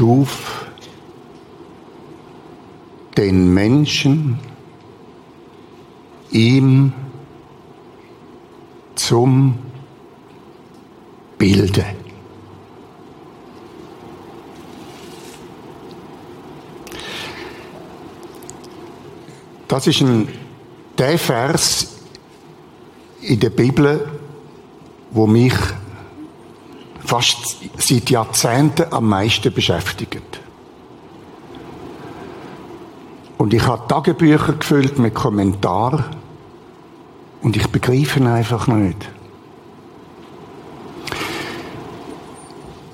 schuf den Menschen ihm zum Bilde. Das ist ein, der Vers in der Bibel, wo mich fast seit Jahrzehnten am meisten beschäftigt. Und ich habe Tagebücher gefüllt mit Kommentaren und ich begreife ihn einfach nicht.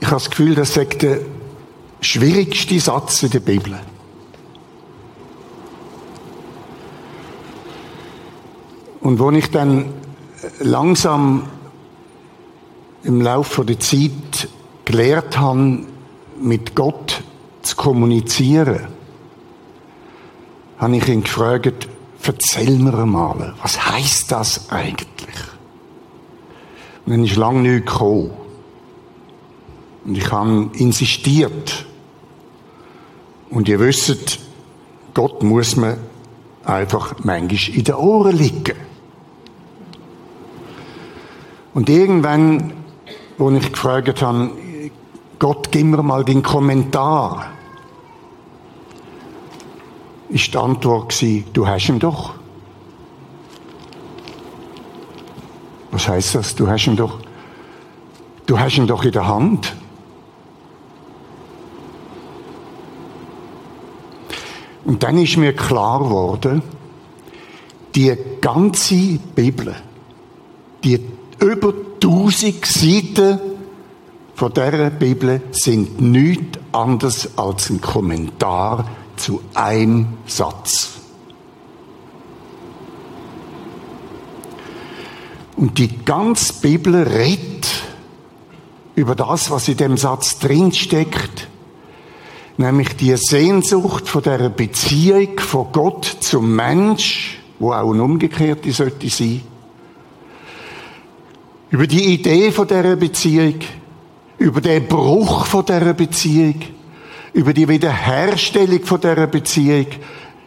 Ich habe das Gefühl, das sagt der schwierigste Satz in der Bibel. Und wo ich dann langsam im Laufe der Zeit gelehrt habe, mit Gott zu kommunizieren, habe ich ihn gefragt, erzähl mir mal, was heißt das eigentlich? Und dann ist lange nichts gekommen. Und ich habe insistiert. Und ihr wisst, Gott muss mir einfach manchmal in den Ohren liegen. Und irgendwann, wo ich gefragt habe, Gott, gib mir mal den Kommentar, ist die Antwort gewesen, du hast ihn doch. Was heißt das? Du hast ihn doch. Du hast ihn doch in der Hand. Und dann ist mir klar geworden, die ganze Bibel, die über 1000 Seiten von dieser Bibel sind nichts anderes als ein Kommentar zu einem Satz. Und die ganze Bibel redet über das, was in dem Satz drinsteckt, nämlich die Sehnsucht von der Beziehung von Gott zum Mensch, wo auch ein umgekehrte sollte sein über die Idee von der Beziehung, über den Bruch von der Beziehung, über die Wiederherstellung von der Beziehung,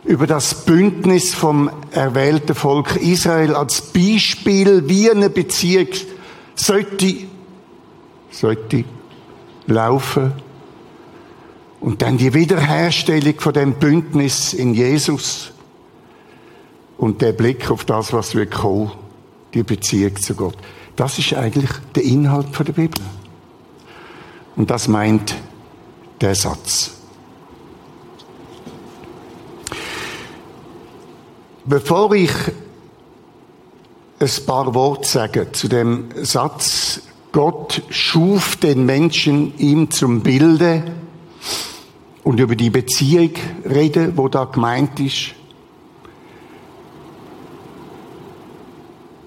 über das Bündnis vom erwählten Volk Israel als Beispiel, wie eine Beziehung sollte, sollte laufen. Und dann die Wiederherstellung von dem Bündnis in Jesus und der Blick auf das, was wir kommen, die Beziehung zu Gott. Das ist eigentlich der Inhalt der Bibel. Und das meint der Satz. Bevor ich ein paar Worte sage zu dem Satz, Gott schuf den Menschen ihm zum Bilde und über die Beziehung rede, wo da gemeint ist,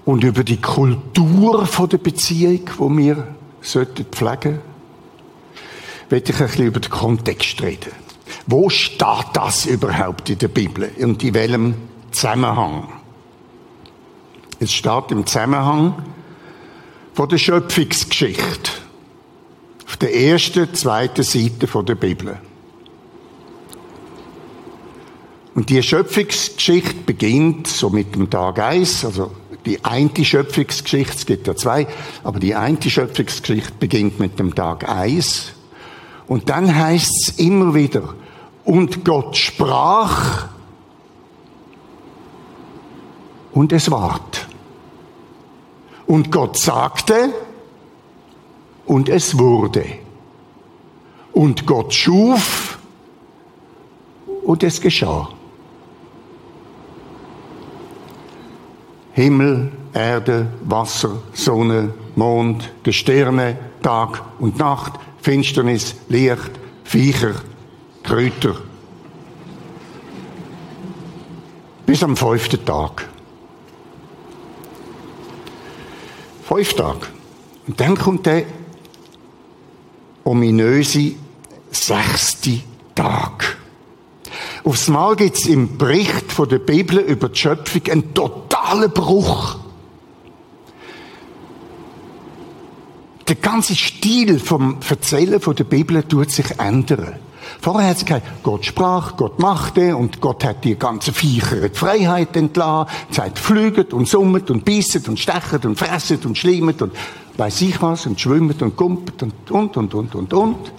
und über die Kultur der Beziehung, wo wir sollten pflegen, möchte ich ein bisschen über den Kontext reden. Wo steht das überhaupt in der Bibel und in welchem Zusammenhang? Es steht im Zusammenhang von der Schöpfungsgeschichte. Auf der ersten, zweiten Seite der Bibel. Und die Schöpfungsgeschichte beginnt so mit dem Tag 1, also die eine Schöpfungsgeschichte, es gibt ja zwei, aber die eine Schöpfungsgeschichte beginnt mit dem Tag 1. Und dann heißt es immer wieder, und Gott sprach und es ward. Und Gott sagte und es wurde. Und Gott schuf und es geschah. Himmel, Erde, Wasser, Sonne, Mond, Gestirne, Tag und Nacht, Finsternis, Licht, Viecher, Kräuter. Bis am fünften Tag. Fünf Tage. Und dann kommt der ominöse sechste Tag. Aufs Mal gibt es im Bericht von der Bibel über die Schöpfung einen totalen Bruch. der ganze Stil vom Erzählen von der Bibel tut sich ändern. Vorher hat es gesagt, Gott sprach, Gott machte und Gott hat die ganze Viecher die Freiheit entlassen, Zeit flüget und summet und beißet und stechet und fresset und schlimmet und weiß ich was und schwimmet und kumpelt und, und, und, und, und, und.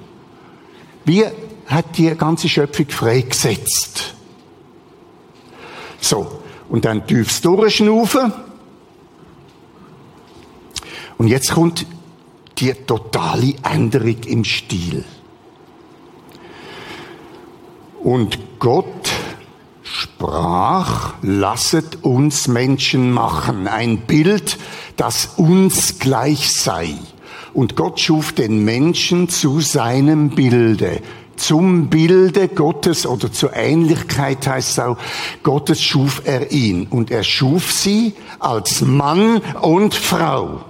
Wie hat die ganze Schöpfung freigesetzt? So. Und dann tiefs durchschnaufen. Und jetzt kommt die totale Änderung im Stil. Und Gott sprach, lasset uns Menschen machen, ein Bild, das uns gleich sei. Und Gott schuf den Menschen zu seinem Bilde. Zum Bilde Gottes oder zur Ähnlichkeit heißt es auch, Gottes schuf er ihn. Und er schuf sie als Mann und Frau.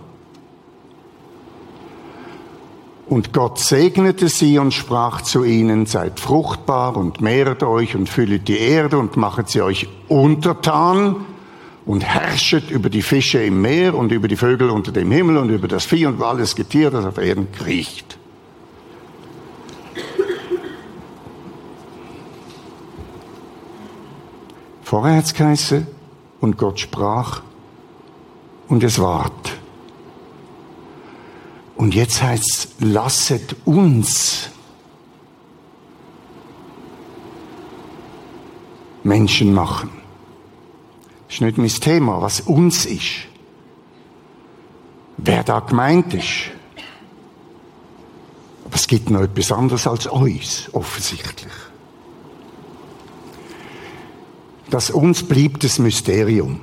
Und Gott segnete sie und sprach zu ihnen, seid fruchtbar und mehret euch und füllet die Erde und machet sie euch untertan und herrschet über die Fische im Meer und über die Vögel unter dem Himmel und über das Vieh und alles Getier, das auf Erden kriecht. Vorher hat geheißen, und Gott sprach, und es ward. Und jetzt heißt es, lasset uns Menschen machen. Das ist nicht mein Thema, was uns ist. Wer da gemeint ist. Aber es gibt noch etwas anderes als uns, offensichtlich. Das uns bleibt das Mysterium.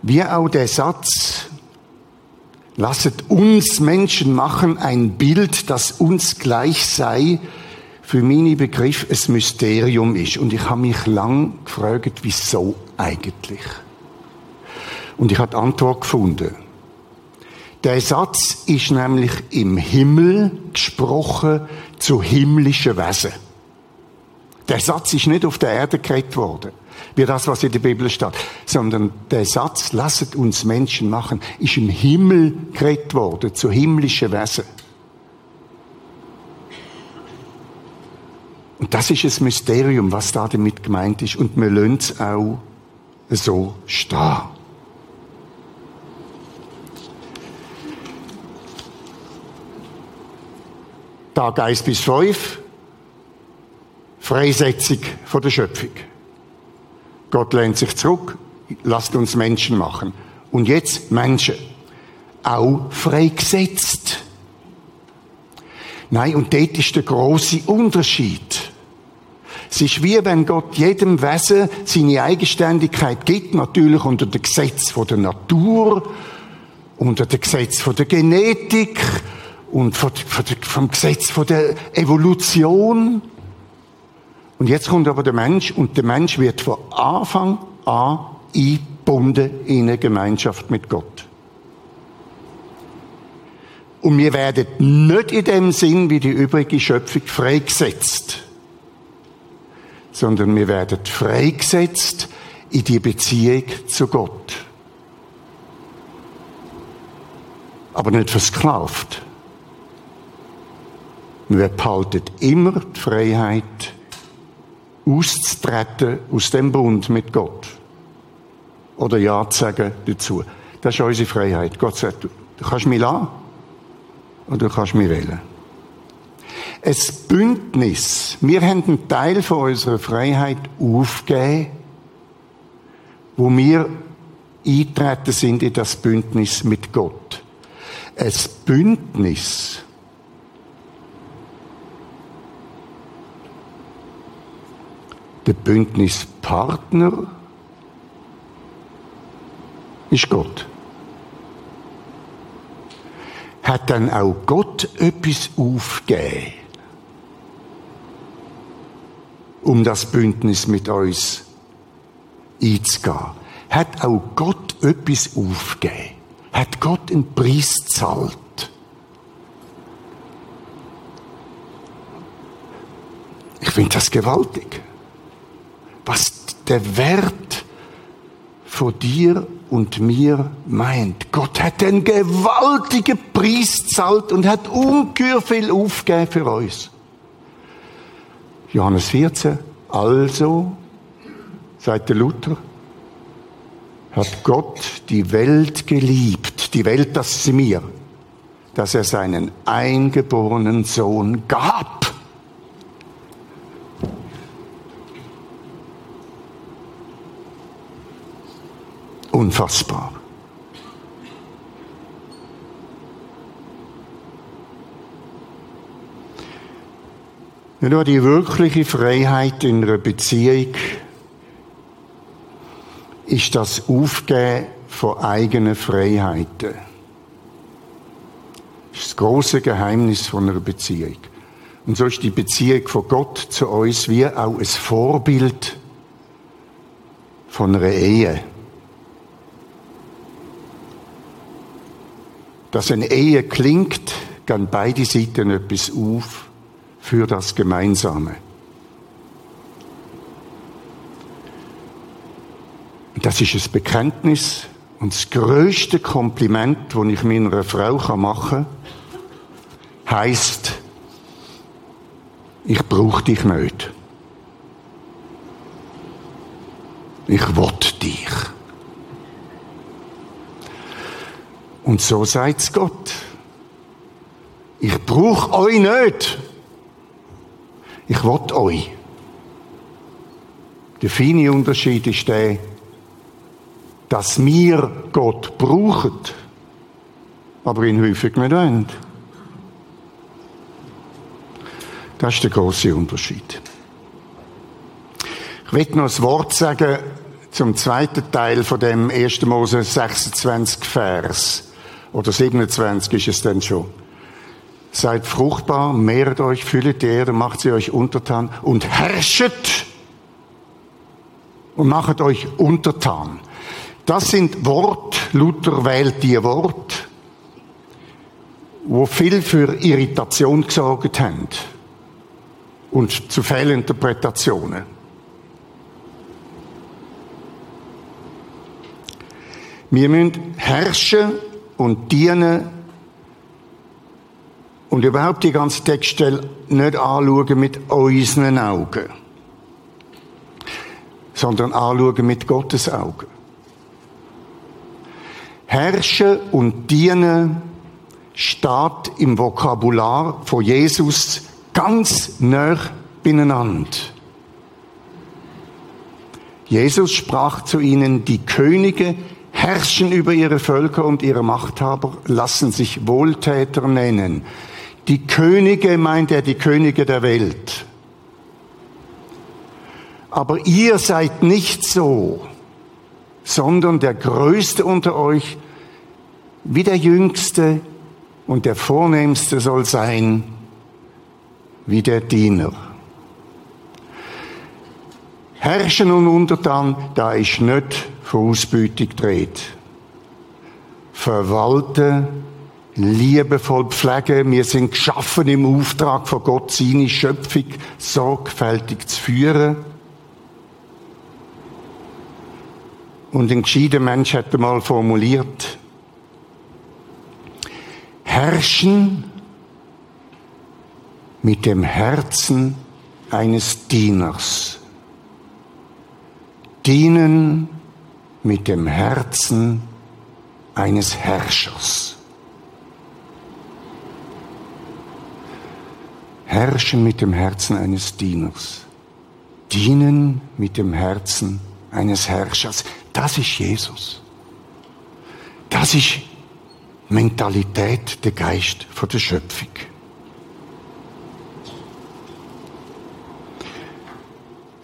Wie auch der Satz, Lasset uns Menschen machen ein Bild, das uns gleich sei, für meine Begriff ein Mysterium ist. Und ich habe mich lang gefragt, wieso eigentlich? Und ich habe Antwort gefunden. Der Satz ist nämlich im Himmel gesprochen zu himmlischen Wesen. Der Satz ist nicht auf der Erde geredet worden wie das, was in der Bibel steht, sondern der Satz, lasset uns Menschen machen, ist im Himmel geredet worden, zu himmlischen Wesen. Und das ist ein Mysterium, was da damit gemeint ist. Und wir lassen es auch so stehen. Tag 1 bis 5, Freisetzung von der Schöpfung. Gott lehnt sich zurück, lasst uns Menschen machen. Und jetzt Menschen. Auch freigesetzt. Nein, und dort ist der große Unterschied. Es ist wie wenn Gott jedem Wesen seine Eigenständigkeit gibt, natürlich unter dem Gesetz der Natur, unter dem Gesetz der Genetik und vom Gesetz der Evolution. Und jetzt kommt aber der Mensch und der Mensch wird von Anfang an eingebunden in eine Gemeinschaft mit Gott. Und wir werden nicht in dem Sinn wie die übrige Schöpfung freigesetzt, sondern wir werden freigesetzt in die Beziehung zu Gott. Aber nicht versklavt. Wir behalten immer die Freiheit, auszutreten aus dem Bund mit Gott. Oder Ja zu sagen dazu. Das ist unsere Freiheit. Gott sagt, du kannst mich lassen oder du kannst mich wählen. Ein Bündnis. Wir haben einen Teil von unserer Freiheit aufgegeben, wo wir eintreten sind in das Bündnis mit Gott. Ein Bündnis Der Bündnispartner ist Gott. Hat dann auch Gott etwas aufgegeben, um das Bündnis mit uns einzugehen? Hat auch Gott etwas aufgegeben? Hat Gott einen Preis gezahlt? Ich finde das gewaltig was der Wert von dir und mir meint. Gott hat einen gewaltigen Preis gezahlt und hat ungeheuer viel aufgegeben für uns. Johannes 14. Also, sagt der Luther, hat Gott die Welt geliebt, die Welt, das ist mir, dass er seinen eingeborenen Sohn gab. Unfassbar. Nur die wirkliche Freiheit in einer Beziehung ist das Aufgeben von eigenen Freiheiten. Das ist das große Geheimnis von einer Beziehung. Und so ist die Beziehung von Gott zu uns wie auch ein Vorbild von einer Ehe. Dass eine Ehe klingt, gehen beide Seiten etwas auf für das Gemeinsame. Das ist ein Bekenntnis und das größte Kompliment, das ich meiner Frau machen kann, heisst, ich brauche dich nicht. Ich will dich. Und so sagt Gott. Ich brauche euch nicht. Ich will euch. Der feine Unterschied ist der, dass wir Gott brauchen, aber ihn häufig nicht wollen. Das ist der große Unterschied. Ich will noch ein Wort sagen zum zweiten Teil von dem 1. Mose 26 Vers. Oder 27 ist es denn schon. Seid fruchtbar, mehret euch, füllet die Erde, macht sie euch untertan und herrschet und machet euch untertan. Das sind Wort, Luther wählt die Wort, wo viel für Irritation gesorgt haben und zu Fehlinterpretationen. Wir müssen herrschen und dienen und überhaupt die ganze Textstelle nicht anschauen mit unseren Augen, sondern anschauen mit Gottes Augen. Herrschen und dienen steht im Vokabular von Jesus ganz nah beieinander. Jesus sprach zu ihnen, die Könige herrschen über ihre Völker und ihre Machthaber lassen sich Wohltäter nennen. Die Könige meint er die Könige der Welt. Aber ihr seid nicht so sondern der Größte unter euch wie der Jüngste und der Vornehmste soll sein wie der Diener. Herrschen und Untertan, da ist nicht Ausbeutung dreht. Verwalten, liebevoll pflegen, wir sind geschaffen im Auftrag von Gott, seine Schöpfung sorgfältig zu führen Und ein gescheiter Mensch hat einmal formuliert, herrschen mit dem Herzen eines Dieners. Dienen mit dem Herzen eines Herrschers. Herrschen mit dem Herzen eines Dieners. Dienen mit dem Herzen eines Herrschers. Das ist Jesus. Das ist Mentalität, der Geist von der Schöpfung.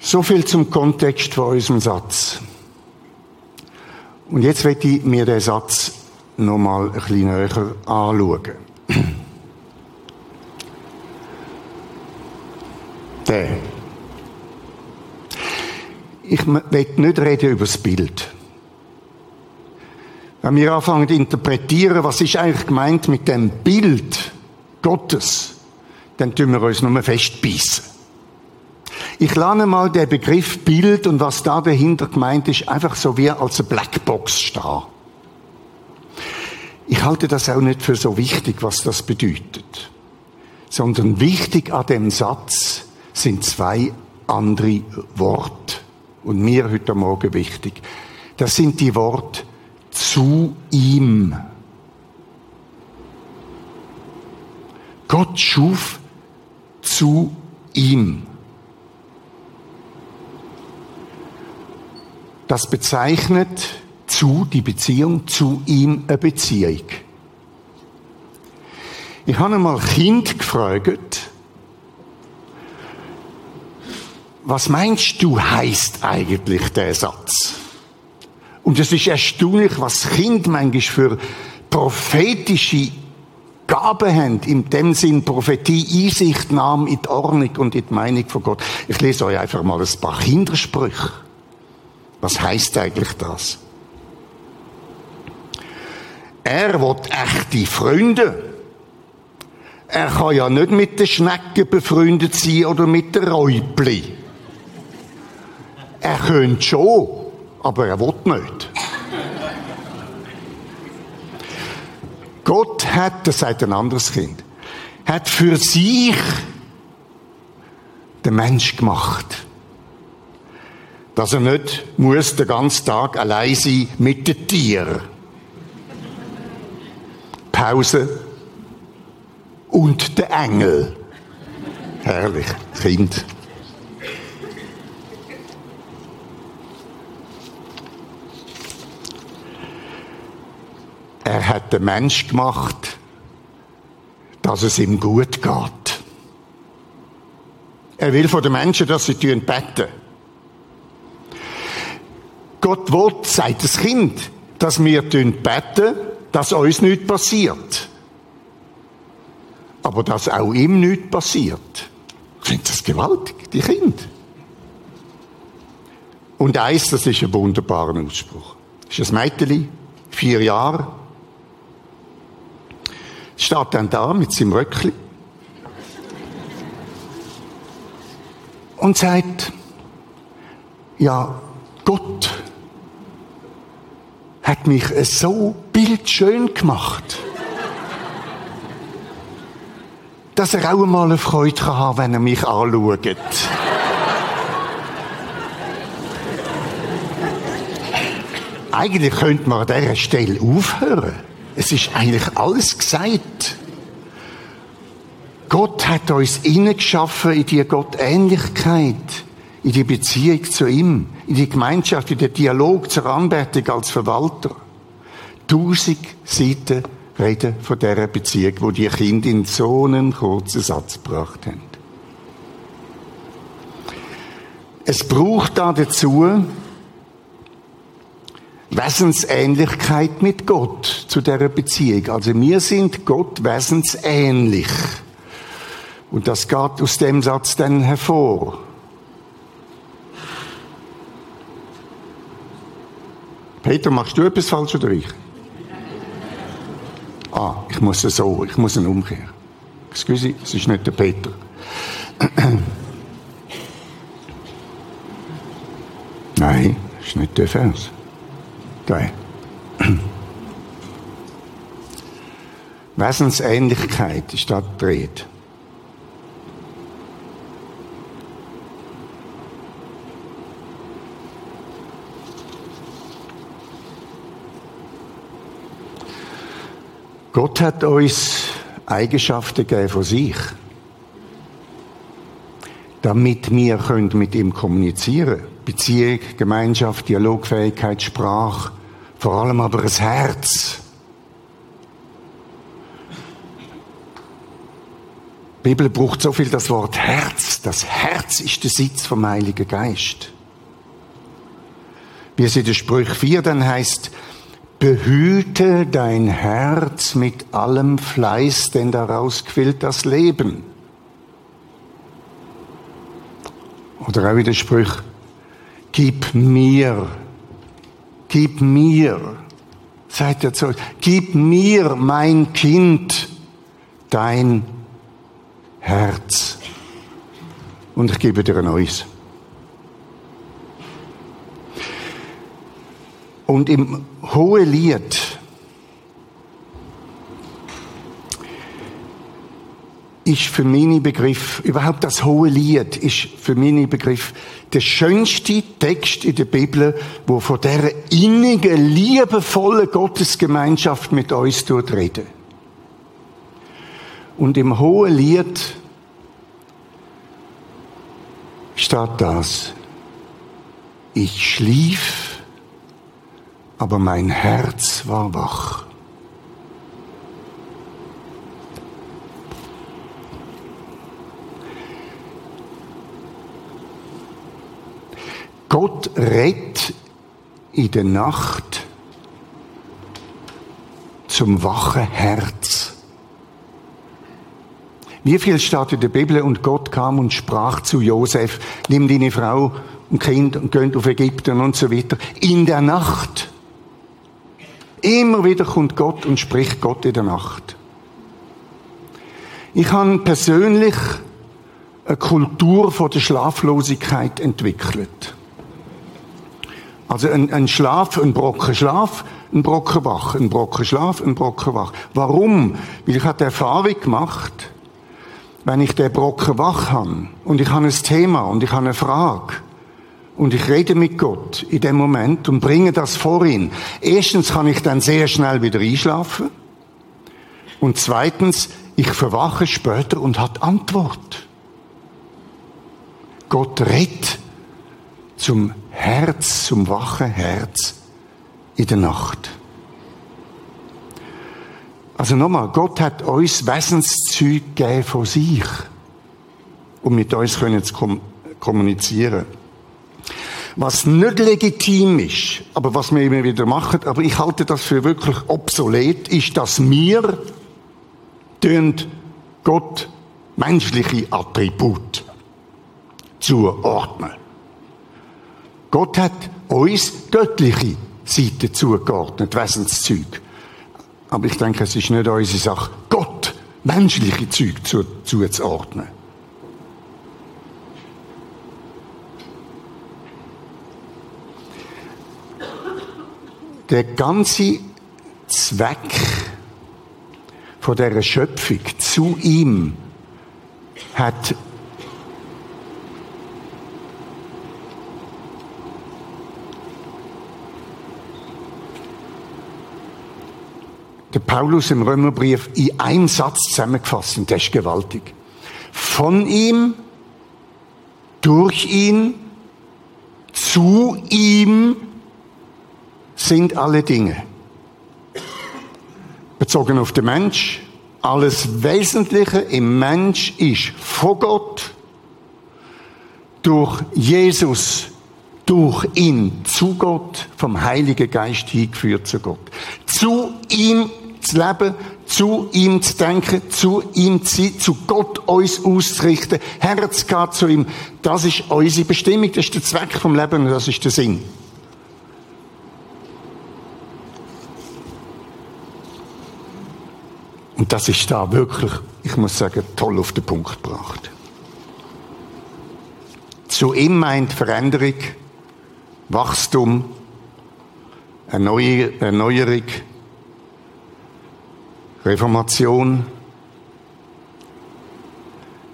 So viel zum Kontext von unserem Satz. Und jetzt werde ich mir den Satz nochmal ein bisschen näher anschauen. Der ich will nicht reden über das Bild. Wenn wir anfangen zu interpretieren, was ist eigentlich gemeint mit dem Bild Gottes, dann tun wir uns nur festbeissen. Ich lerne mal den Begriff Bild und was da dahinter gemeint ist, einfach so wie als eine Blackbox stehen. Ich halte das auch nicht für so wichtig, was das bedeutet. Sondern wichtig an dem Satz sind zwei andere Worte. Und mir heute Morgen wichtig. Das sind die Worte zu ihm. Gott schuf zu ihm. Das bezeichnet zu, die Beziehung, zu ihm eine Beziehung. Ich habe einmal Kind gefragt, was meinst du heißt eigentlich der Satz? Und es ist erstaunlich, was Kind manchmal für prophetische Gaben haben, in dem Sinn Prophetie, Einsicht nahm in die Ordnung und in die Meinung von Gott. Ich lese euch einfach mal ein paar Kindersprüche. Was heißt eigentlich das? Er will echte Freunde. Er kann ja nicht mit den Schnecken befreundet sein oder mit den Räubli. Er könnte schon, aber er will nicht. Gott hat, das sagt ein anderes Kind, hat für sich den Mensch gemacht. Dass er nicht muss den ganzen Tag allein sein mit den Tieren. Pause und der Engel. Herrlich, Kind. Er hat den Mensch gemacht, dass es ihm gut geht. Er will von den Menschen, dass sie beten. Gott will, sagt das Kind, dass wir beten, dass uns nichts passiert. Aber dass auch ihm nichts passiert. Ich finde das gewaltig, die Kind. Und eins, das ist ein wunderbarer Ausspruch. Das ist ein Mädchen, vier Jahre, steht dann da mit seinem Röckli und sagt, ja, Gott hat mich so bildschön gemacht, dass er auch mal eine Freude haben kann, wenn er mich anschaut. Eigentlich könnte man an dieser Stelle aufhören. Es ist eigentlich alles gesagt. Gott hat uns geschaffen in die Gottähnlichkeit, in die Beziehung zu ihm, in die Gemeinschaft, in den Dialog zur Anbetung als Verwalter. Tausend Seiten reden von dieser Beziehung, wo die Kinder in so einen kurzen Satz gebracht haben. Es braucht da dazu Wesensähnlichkeit mit Gott zu der Beziehung. Also wir sind Gott wesensähnlich. Und das geht aus dem Satz dann hervor. Peter, machst du etwas falsch oder ich? Ah, ich muss es so, ich muss ihn umkehren. Excuse, es ist nicht der Peter. Nein, es ist nicht der Vers. Geil. Wesensähnlichkeit ist da gedreht. Gott hat uns Eigenschaften gegeben von sich, damit wir mit ihm kommunizieren können. Beziehung, Gemeinschaft, Dialogfähigkeit, Sprache, vor allem aber ein Herz. Die Bibel braucht so viel das Wort Herz. Das Herz ist der Sitz vom Heiligen Geist. Wie es in der Sprüch 4 dann heißt, behüte dein Herz mit allem Fleiß, denn daraus quillt das Leben. Oder auch in der Sprüch, gib mir gib mir, seid ihr zu, gib mir, mein Kind, dein Herz. und ich gebe dir ein neues. Und im Hohe Lied ist für meine Begriff, überhaupt das Hohe Lied ist für meine Begriff der schönste Text in der Bibel, wo von der innigen, liebevollen Gottesgemeinschaft mit uns tut reden. Und im Hohen Lied steht das. Ich schlief, aber mein Herz war wach. Gott redet in der Nacht zum wachen Herz. Wie viel steht in der Bibel und Gott kam und sprach zu Josef, nimm deine Frau und Kind und geht auf Ägypten und so weiter. In der Nacht. Immer wieder kommt Gott und spricht Gott in der Nacht. Ich habe persönlich eine Kultur von der Schlaflosigkeit entwickelt. Also ein, ein Schlaf, ein Brocken Schlaf, ein Brocken wach, ein Brocken Schlaf, ein Brocken wach. Warum? Weil ich habe die Erfahrung gemacht, wenn ich den Brocken wach habe und ich habe ein Thema und ich habe eine Frage und ich rede mit Gott in dem Moment und bringe das vor ihn. Erstens kann ich dann sehr schnell wieder einschlafen und zweitens, ich verwache später und hat Antwort. Gott redet zum Herz, zum wachen Herz in der Nacht. Also nochmal, Gott hat uns Wesenszeug gegeben von sich, um mit uns zu kommunizieren. Was nicht legitim ist, aber was wir immer wieder machen, aber ich halte das für wirklich obsolet, ist, dass wir Gott menschliche Attribute zuordnen. Gott hat uns göttliche Seiten zugeordnet, Wesenszeug. Aber ich denke, es ist nicht unsere Sache, Gott menschliche Zeug zu, zuzuordnen. Der ganze Zweck von der Schöpfung zu ihm hat der Paulus im Römerbrief in einem Satz zusammengefasst und der ist gewaltig. Von ihm, durch ihn, zu ihm sind alle Dinge. Bezogen auf den Mensch, alles Wesentliche im Mensch ist von Gott, durch Jesus, durch ihn zu Gott, vom Heiligen Geist hingeführt zu Gott. Zu ihm zu leben, zu ihm zu denken, zu ihm zu sein, zu Gott uns auszurichten, Herz geht zu ihm. Das ist unsere Bestimmung, das ist der Zweck vom Leben und das ist der Sinn. Und das ist da wirklich, ich muss sagen, toll auf den Punkt gebracht. Zu ihm meint Veränderung, Wachstum, Erneuerung, Reformation.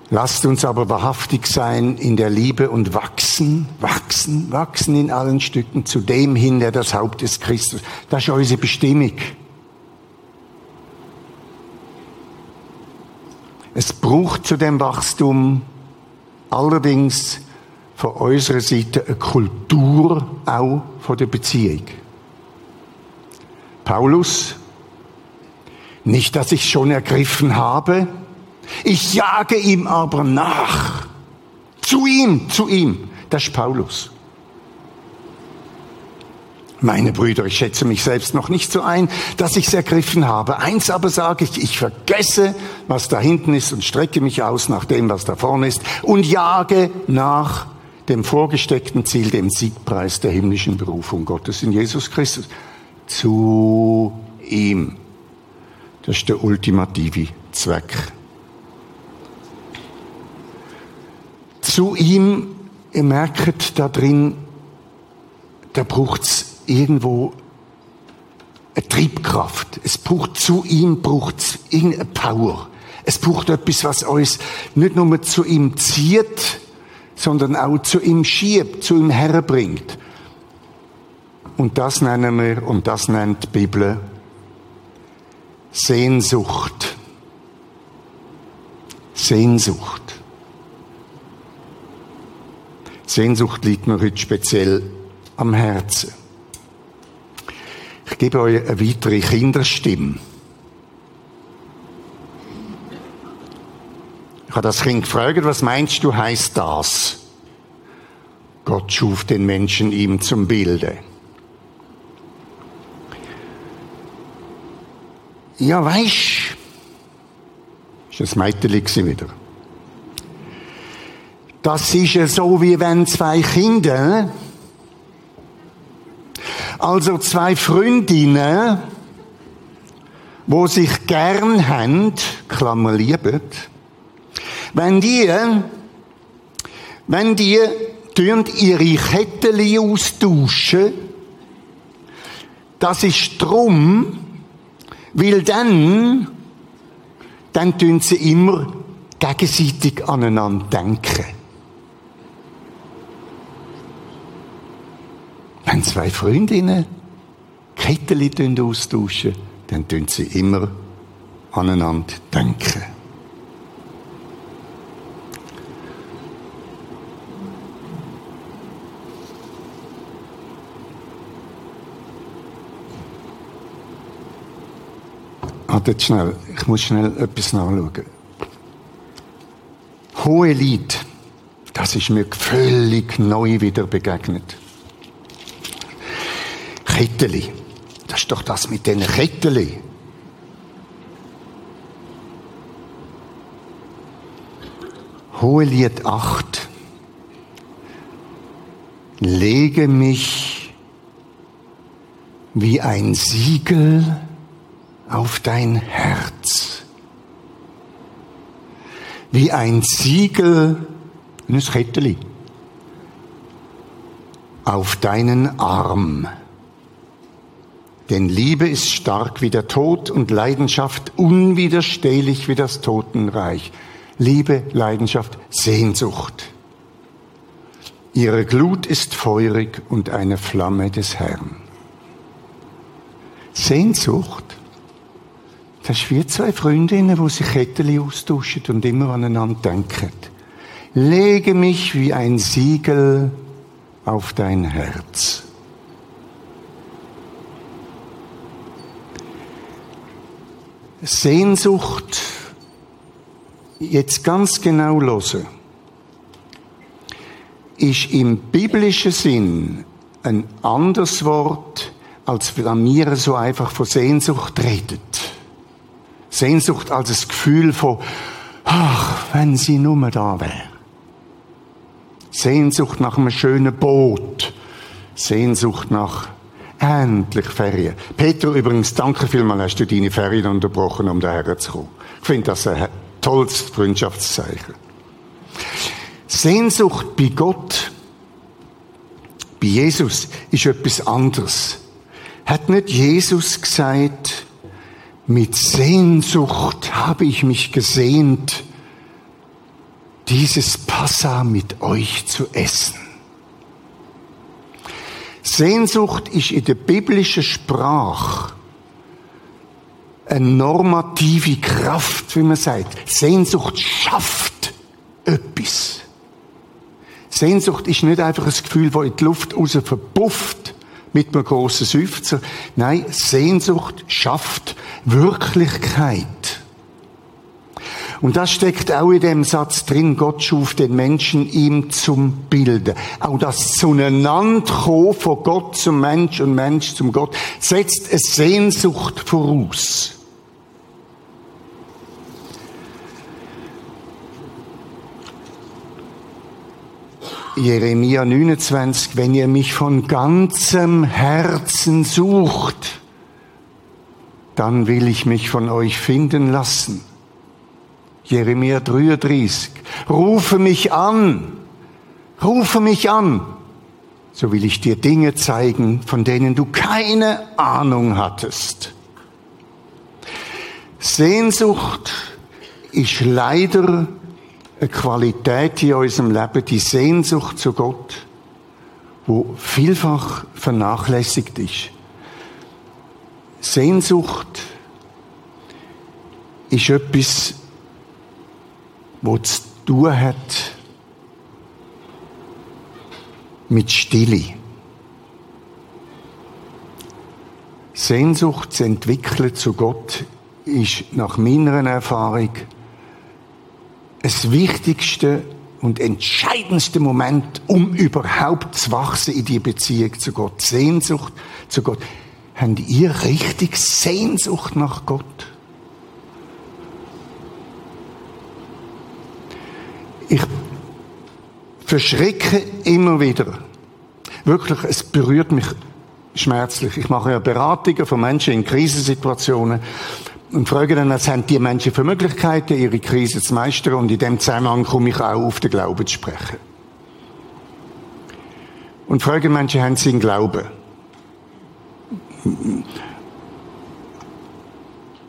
Lasst uns aber wahrhaftig sein in der Liebe und wachsen, wachsen, wachsen in allen Stücken zu dem hin, der das Haupt ist Christus. Das ist unsere Bestimmung. Es braucht zu dem Wachstum allerdings von unserer Seite eine Kultur auch von der Beziehung. Paulus nicht, dass ich schon ergriffen habe. Ich jage ihm aber nach. Zu ihm, zu ihm. Das ist Paulus. Meine Brüder, ich schätze mich selbst noch nicht so ein, dass ich es ergriffen habe. Eins aber sage ich, ich vergesse, was da hinten ist und strecke mich aus nach dem, was da vorne ist und jage nach dem vorgesteckten Ziel, dem Siegpreis der himmlischen Berufung Gottes in Jesus Christus. Zu ihm. Das ist der ultimative Zweck. Zu ihm, ihr merkt da drin, da braucht's irgendwo eine Triebkraft. Es braucht zu ihm, braucht irgendeine Power. Es braucht etwas, was uns nicht nur zu ihm zieht, sondern auch zu ihm schiebt, zu ihm herbringt. Und das nennen wir, und das nennt die Bibel, Sehnsucht. Sehnsucht. Sehnsucht liegt mir heute speziell am Herzen. Ich gebe euch eine weitere Kinderstimme. Ich habe das Kind gefragt, was meinst du, heißt das? Gott schuf den Menschen ihm zum Bilde. Ja, weisst, ist das Mädchen wieder. Das ist ja so, wie wenn zwei Kinder also zwei Freundinnen, wo sich gern haben, Klammer liebet, wenn die, wenn die ihre Kettchen austauschen, das ist drum, weil dann, dann tun sie immer gegenseitig aneinander denken. Wenn zwei Freundinnen Kettchen austauschen, dann tun sie immer aneinander denken. Wartet schnell, ich muss schnell etwas nachschauen. Hohe Lied, das ist mir völlig neu wieder begegnet. Ketteli. Das ist doch das mit den Ketteli. Hohelied 8. Lege mich wie ein Siegel auf dein Herz. Wie ein Siegel, ein Ketteli, auf deinen Arm. Denn Liebe ist stark wie der Tod und Leidenschaft unwiderstehlich wie das Totenreich. Liebe, Leidenschaft, Sehnsucht. Ihre Glut ist feurig und eine Flamme des Herrn. Sehnsucht, das ist wie zwei Freundinnen, wo sich Kettchen austauschen und immer aneinander denken. Lege mich wie ein Siegel auf dein Herz. Sehnsucht jetzt ganz genau hören, ist im biblischen Sinn ein anderes Wort, als wenn wir so einfach von Sehnsucht redet. Sehnsucht als das Gefühl von, ach, wenn sie nur da wäre. Sehnsucht nach einem schönen Boot. Sehnsucht nach Endlich Ferien. Peter, übrigens, danke vielmals, hast du deine Ferien unterbrochen, um daher zu kommen. Ich finde das ein tolles Freundschaftszeichen. Sehnsucht bei Gott, bei Jesus, ist etwas anderes. Hat nicht Jesus gesagt, mit Sehnsucht habe ich mich gesehnt, dieses Passa mit euch zu essen? Sehnsucht ist in der biblischen Sprache eine normative Kraft, wie man sagt. Sehnsucht schafft etwas. Sehnsucht ist nicht einfach ein Gefühl, das in die Luft raus verpufft mit einem grossen Seufzer. Nein, Sehnsucht schafft Wirklichkeit. Und das steckt auch in dem Satz drin, Gott schuf den Menschen ihm zum Bilde. Auch das Zueinanderkommen von Gott zum Mensch und Mensch zum Gott setzt eine Sehnsucht voraus. Jeremia 29, wenn ihr mich von ganzem Herzen sucht, dann will ich mich von euch finden lassen. Jeremia 33. Rufe mich an, Rufe mich an, so will ich dir Dinge zeigen, von denen du keine Ahnung hattest. Sehnsucht ist leider eine Qualität in unserem Leben, die Sehnsucht zu Gott, wo vielfach vernachlässigt ist. Sehnsucht ist etwas, wo zu tun hat mit Stille. Sehnsucht zu entwickeln zu Gott ist nach meiner Erfahrung das wichtigste und entscheidendste Moment, um überhaupt zu wachsen in die Beziehung zu Gott. Sehnsucht zu Gott. Habt ihr richtig Sehnsucht nach Gott? Ich verschrecke immer wieder. Wirklich, es berührt mich schmerzlich. Ich mache ja Beratungen von Menschen in Krisensituationen und frage dann, was haben die Menschen für Möglichkeiten, ihre Krise zu meistern und in dem Zusammenhang komme ich auch auf den Glauben zu sprechen. Und frage Menschen, haben sie einen Glauben?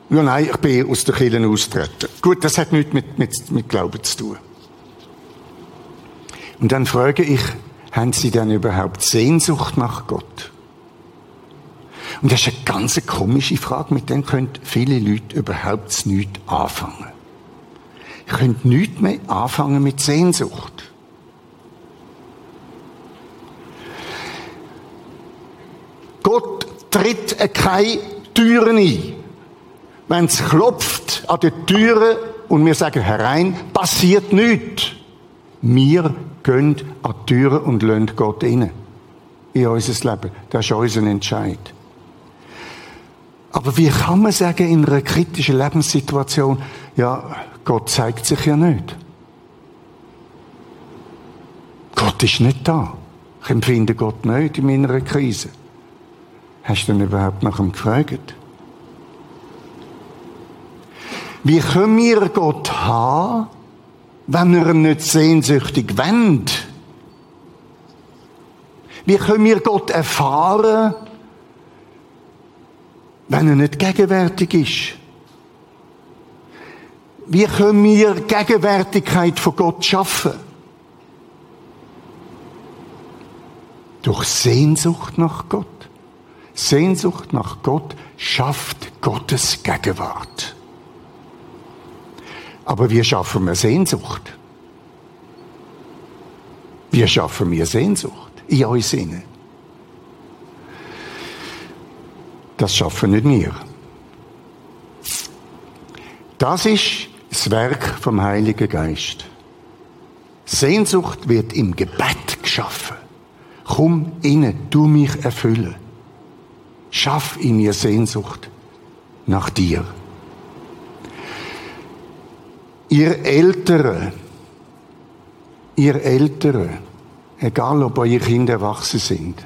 Ja, nein, ich bin aus der Kirche austreten. Gut, das hat nichts mit, mit, mit Glauben zu tun. Und dann frage ich, haben Sie denn überhaupt Sehnsucht nach Gott? Und das ist eine ganz komische Frage, mit der können viele Leute überhaupt nichts anfangen. Ich könnte nichts mehr anfangen mit Sehnsucht. Gott tritt keine Türen ein. Wenn es klopft an der Türe und wir sagen herein, passiert nichts. Wir gehen an die Türe und lassen Gott rein. In unser Leben. Das ist unser Entscheid. Aber wie kann man sagen, in einer kritischen Lebenssituation, ja, Gott zeigt sich ja nicht. Gott ist nicht da. Ich empfinde Gott nicht in meiner Krise. Hast du denn überhaupt nach ihm gefragt? Wie können wir Gott haben, wenn wir ihn nicht sehnsüchtig wendet? Wie können wir Gott erfahren, wenn er nicht gegenwärtig ist? Wie können wir Gegenwärtigkeit von Gott schaffen? Durch Sehnsucht nach Gott. Sehnsucht nach Gott schafft Gottes Gegenwart. Aber wie schaffen wir Sehnsucht? Wie schaffen wir Sehnsucht in uns inne? Das schaffen nicht wir. Das ist das Werk vom Heiligen Geist. Sehnsucht wird im Gebet geschaffen. Komm inne, du mich erfüllen. Schaff in mir Sehnsucht nach dir. Ihr Ältere, ihr Ältere, egal ob eure Kinder erwachsen sind,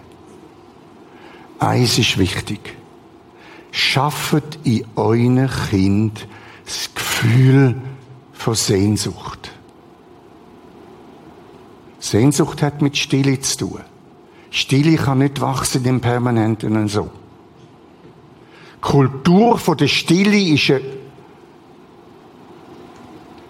eins ist wichtig. Schaffet in euren Kind das Gefühl von Sehnsucht. Sehnsucht hat mit Stille zu tun. Stille kann nicht wachsen im Permanenten und so. Kultur von der Stille ist eine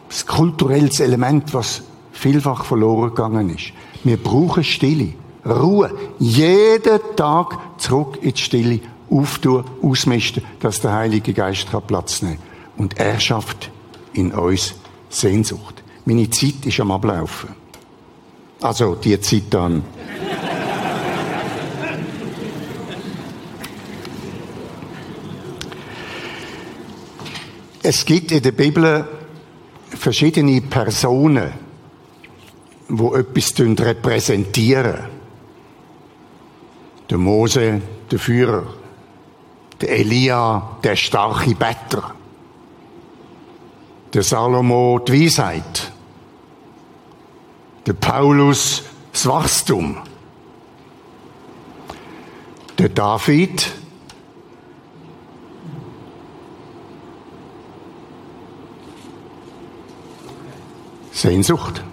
das kulturelles Element, was vielfach verloren gegangen ist. Wir brauchen Stille, Ruhe. Jeden Tag zurück in die Stille, auftun, ausmisten, dass der Heilige Geist Platz nehmen kann. Und er schafft in uns Sehnsucht. Meine Zeit ist am Ablaufen. Also, die Zeit dann. Es gibt in der Bibel verschiedene Personen, wo etwas repräsentieren. Der Mose, der Führer, der Elia, der starke Better, der Salomo, die Weisheit, der Paulus, das Wachstum, der David, Sehnsucht.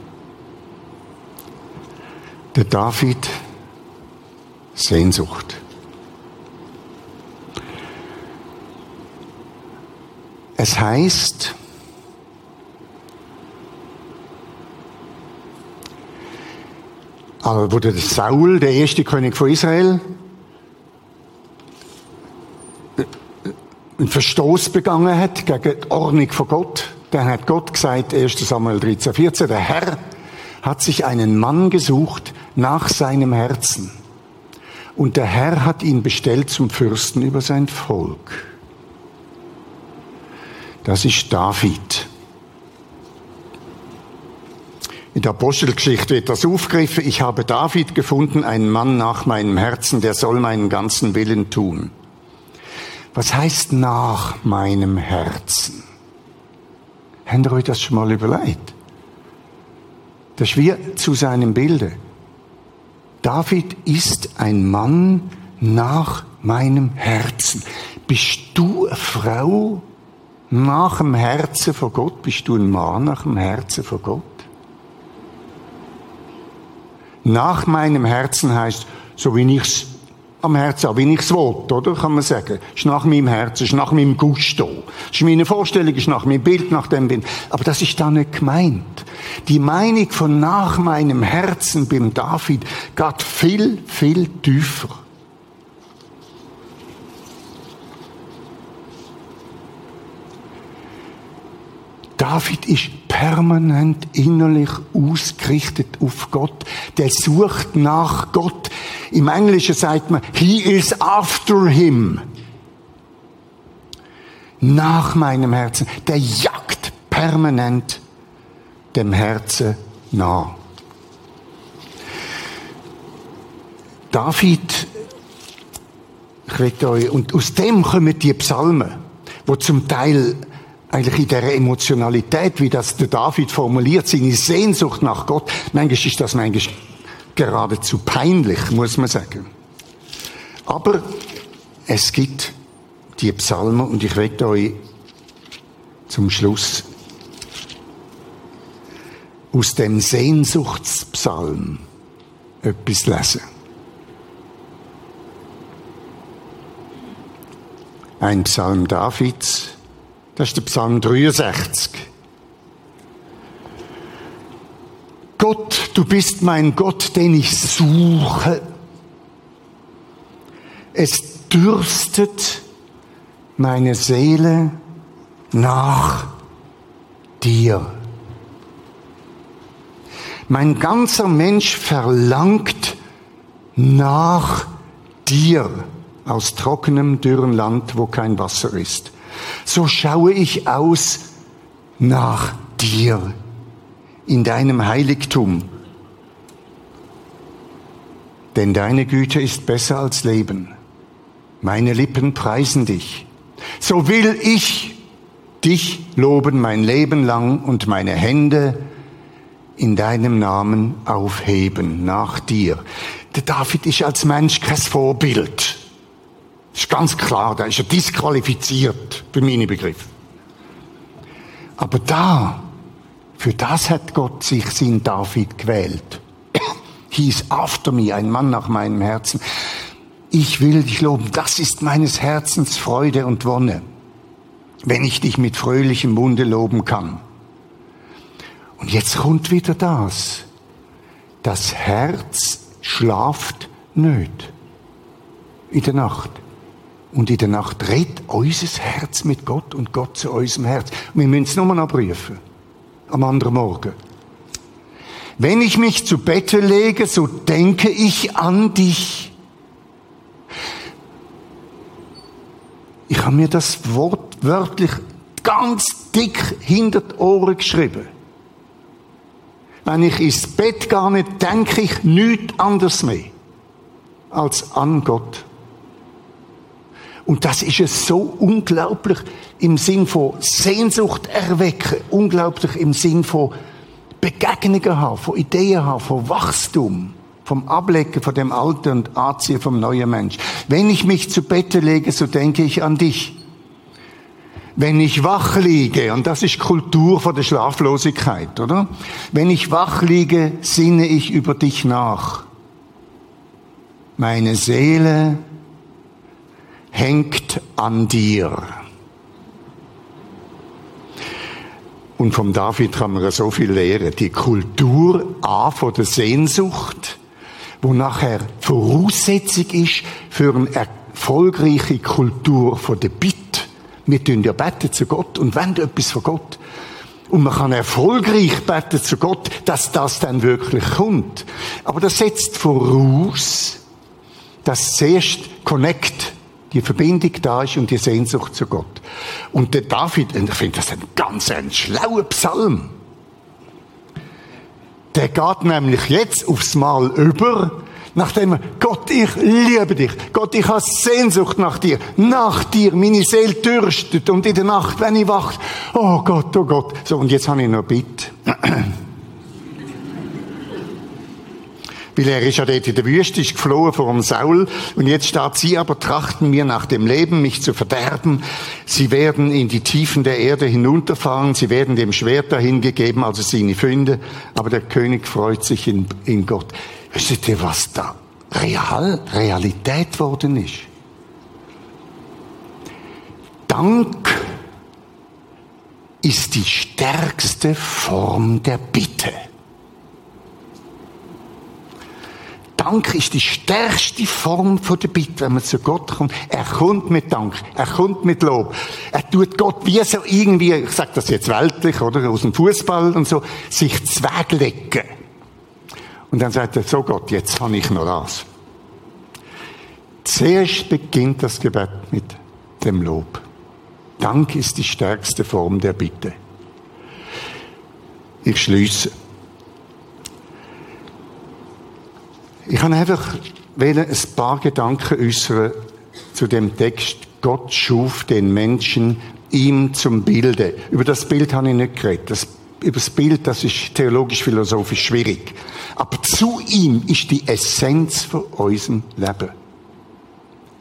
Der David, Sehnsucht. Es heißt, aber wurde Saul, der erste König von Israel, einen Verstoß begangen hat gegen die Ordnung von Gott, dann hat Gott gesagt, 1. Samuel 13, 14, der Herr hat sich einen Mann gesucht nach seinem Herzen. Und der Herr hat ihn bestellt zum Fürsten über sein Volk. Das ist David. In der Apostelgeschichte wird das aufgegriffen. Ich habe David gefunden, einen Mann nach meinem Herzen, der soll meinen ganzen Willen tun. Was heißt nach meinem Herzen? Habt ihr euch das schon mal überlegt? Das ist wie zu seinem Bilde. David ist ein Mann nach meinem Herzen. Bist du eine Frau nach dem Herzen von Gott? Bist du ein Mann nach dem Herzen von Gott? Nach meinem Herzen heißt, so wie ich's am Herzen habe, wie ich's will, oder? Kann man sagen. Ist nach meinem Herzen, ist nach meinem Gusto. Ist meine Vorstellung, ist nach meinem Bild, nach dem bin. Aber das ist da nicht gemeint. Die Meinung von nach meinem Herzen beim David geht viel, viel tiefer. David ist permanent innerlich ausgerichtet auf Gott. Der sucht nach Gott. Im Englischen sagt man, he is after him. Nach meinem Herzen. Der jagt permanent dem Herzen nach. David, ich euch, und aus dem kommen die Psalmen, wo zum Teil eigentlich in der Emotionalität, wie das der David formuliert, seine Sehnsucht nach Gott, manchmal ist das manchmal geradezu peinlich, muss man sagen. Aber es gibt die Psalmen und ich werde euch zum Schluss aus dem Sehnsuchtspsalm etwas lesen. Ein Psalm Davids, das ist der Psalm 63. Gott, du bist mein Gott, den ich suche. Es dürstet meine Seele nach dir. Mein ganzer Mensch verlangt nach dir aus trockenem, dürren Land, wo kein Wasser ist so schaue ich aus nach dir in deinem Heiligtum. Denn deine Güte ist besser als Leben. Meine Lippen preisen dich. So will ich dich loben mein Leben lang und meine Hände in deinem Namen aufheben nach dir. Der David ist als Mensch kein Vorbild. Ist ganz klar, da ist er disqualifiziert, für meine Begriffe. Aber da, für das hat Gott sich sein David gewählt. Hieß after me, ein Mann nach meinem Herzen. Ich will dich loben, das ist meines Herzens Freude und Wonne, wenn ich dich mit fröhlichem Munde loben kann. Und jetzt kommt wieder das. Das Herz schlaft nöt in der Nacht. Und in der Nacht redet unser Herz mit Gott und Gott zu unserem Herz. Wir müssen es nur noch prüfen. Am anderen Morgen. Wenn ich mich zu Bette lege, so denke ich an dich. Ich habe mir das Wort wörtlich ganz dick hinter die Ohren geschrieben. Wenn ich ins Bett nicht, denke ich nichts anderes mehr als an Gott. Und das ist es so unglaublich im Sinn von Sehnsucht erwecken, unglaublich im Sinn von Begegnungen haben, von Ideen haben, von Wachstum, vom Ablecken von dem Alten und Anziehen vom neuen Mensch. Wenn ich mich zu Bette lege, so denke ich an dich. Wenn ich wach liege, und das ist Kultur von der Schlaflosigkeit, oder? Wenn ich wach liege, sinne ich über dich nach. Meine Seele hängt an dir. Und vom David man ja so viel lernen. Die Kultur A von der Sehnsucht, wo nachher Voraussetzung ist für eine erfolgreiche Kultur von der Bitte. Wir tun ja beten zu Gott und wollen etwas von Gott. Und man kann erfolgreich beten zu Gott, dass das dann wirklich kommt. Aber das setzt voraus, dass zuerst Connect, die Verbindung da ist und die Sehnsucht zu Gott. Und der David, und ich finde das ein ganz ein schlauer Psalm. Der geht nämlich jetzt aufs Mal über, nachdem er, Gott, ich liebe dich. Gott, ich habe Sehnsucht nach dir. Nach dir. Meine Seele dürstet. Und in der Nacht, wenn ich wach, oh Gott, oh Gott. So, und jetzt habe ich noch Bitte. Weil er ist ja dort in der Wüste, ist geflohen vor dem Saul. Und jetzt steht sie aber trachten mir nach dem Leben, mich zu verderben. Sie werden in die Tiefen der Erde hinunterfahren. Sie werden dem Schwert dahingegeben, also seine Fünde. Aber der König freut sich in, in Gott. Wisst ihr, was da real, Realität worden ist? Dank ist die stärkste Form der Bitte. Dank ist die stärkste Form von der Bitte, wenn man zu Gott kommt. Er kommt mit Dank, er kommt mit Lob. Er tut Gott wie so irgendwie, ich sage das jetzt weltlich, oder, aus dem Fußball und so, sich zweglegen. Und dann sagt er, so Gott, jetzt habe ich noch das. Zuerst beginnt das Gebet mit dem Lob. Dank ist die stärkste Form der Bitte. Ich schließe. Ich kann einfach ein paar Gedanken äußern zu dem Text. Gott schuf den Menschen ihm zum Bilde. Über das Bild habe ich nicht geredet. Das, über das Bild, das ist theologisch-philosophisch schwierig. Aber zu ihm ist die Essenz von unserem Leben.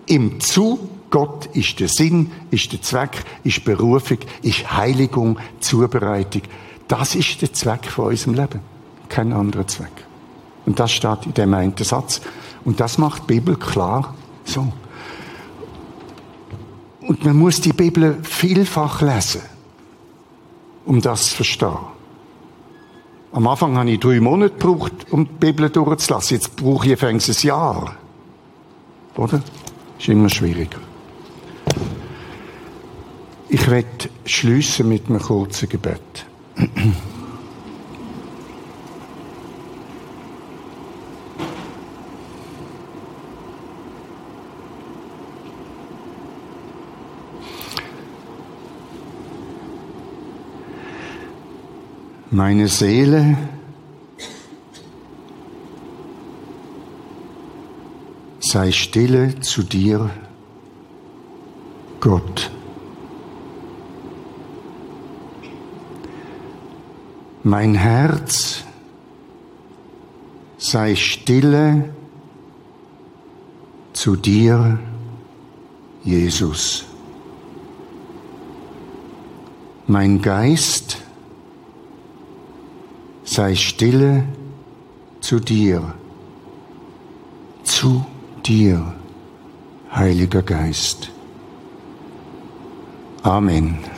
Im Zu Gott ist der Sinn, ist der Zweck, ist Berufung, ist Heiligung, Zubereitung. Das ist der Zweck von unserem Leben. Kein anderer Zweck. Und das steht in dem einen Satz. Und das macht die Bibel klar so. Und man muss die Bibel vielfach lesen, um das zu verstehen. Am Anfang habe ich drei Monate gebraucht, um die Bibel durchzulassen. Jetzt brauche ich ein Jahr. Oder? Ist immer schwieriger. Ich werde schließen mit einem kurzen Gebet. Meine Seele sei stille zu dir, Gott. Mein Herz sei stille zu dir, Jesus. Mein Geist sei stille zu dir, zu dir, Heiliger Geist. Amen.